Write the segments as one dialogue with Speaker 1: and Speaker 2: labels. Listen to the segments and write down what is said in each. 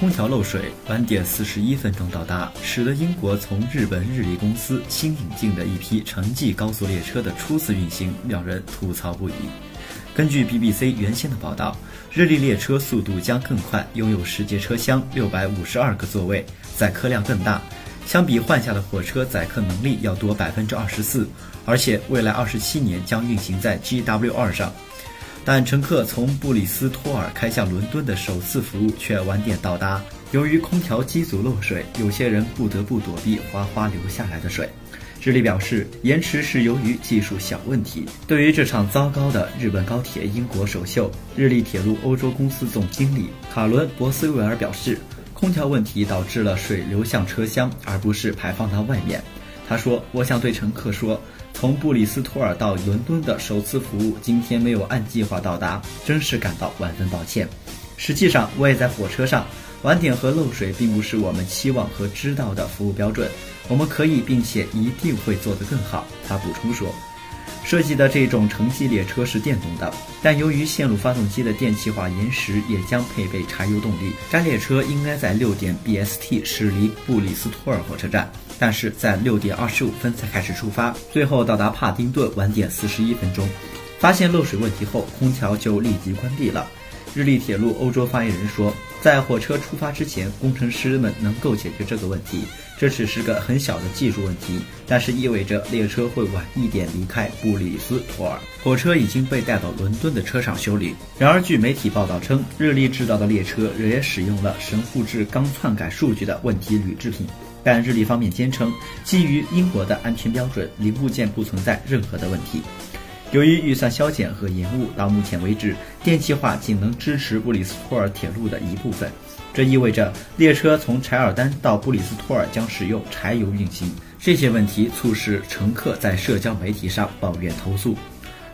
Speaker 1: 空调漏水，晚点四十一分钟到达，使得英国从日本日立公司新引进的一批城际高速列车的初次运行让人吐槽不已。根据 BBC 原先的报道，日立列车速度将更快，拥有十节车厢，六百五十二个座位，载客量更大，相比换下的火车载客能力要多百分之二十四，而且未来二十七年将运行在 GW2 上。但乘客从布里斯托尔开向伦敦的首次服务却晚点到达。由于空调机组漏水，有些人不得不躲避哗哗流下来的水。日立表示，延迟是由于技术小问题。对于这场糟糕的日本高铁英国首秀，日立铁路欧洲公司总经理卡伦·博斯维尔表示，空调问题导致了水流向车厢，而不是排放到外面。他说：“我想对乘客说。”从布里斯托尔到伦敦的首次服务今天没有按计划到达，真是感到万分抱歉。实际上，我也在火车上，晚点和漏水并不是我们期望和知道的服务标准。我们可以并且一定会做得更好。他补充说。设计的这种城际列车是电动的，但由于线路发动机的电气化延时，也将配备柴油动力。该列车应该在六点 BST 驶离布里斯托尔火车站，但是在六点二十五分才开始出发，最后到达帕丁顿晚点四十一分钟。发现漏水问题后，空调就立即关闭了。日立铁路欧洲发言人说，在火车出发之前，工程师们能够解决这个问题。这只是个很小的技术问题，但是意味着列车会晚一点离开布里斯托尔。火车已经被带到伦敦的车厂修理。然而，据媒体报道称，日立制造的列车也使用了神户制钢篡改数据的问题铝制品。但日立方面坚称，基于英国的安全标准，零部件不存在任何的问题。由于预算削减和延误，到目前为止，电气化仅能支持布里斯托尔铁路的一部分。这意味着列车从柴尔丹到布里斯托尔将使用柴油运行。这些问题促使乘客在社交媒体上抱怨投诉。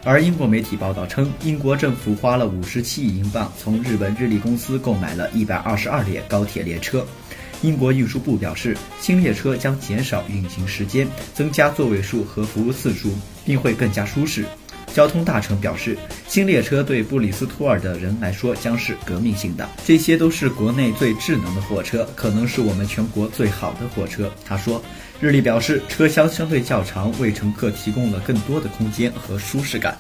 Speaker 1: 而英国媒体报道称，英国政府花了五十七亿英镑从日本日立公司购买了一百二十二列高铁列车。英国运输部表示，新列车将减少运行时间，增加座位数和服务次数，并会更加舒适。交通大臣表示，新列车对布里斯托尔的人来说将是革命性的。这些都是国内最智能的火车，可能是我们全国最好的火车。他说，日历表示，车厢相对较长，为乘客提供了更多的空间和舒适感。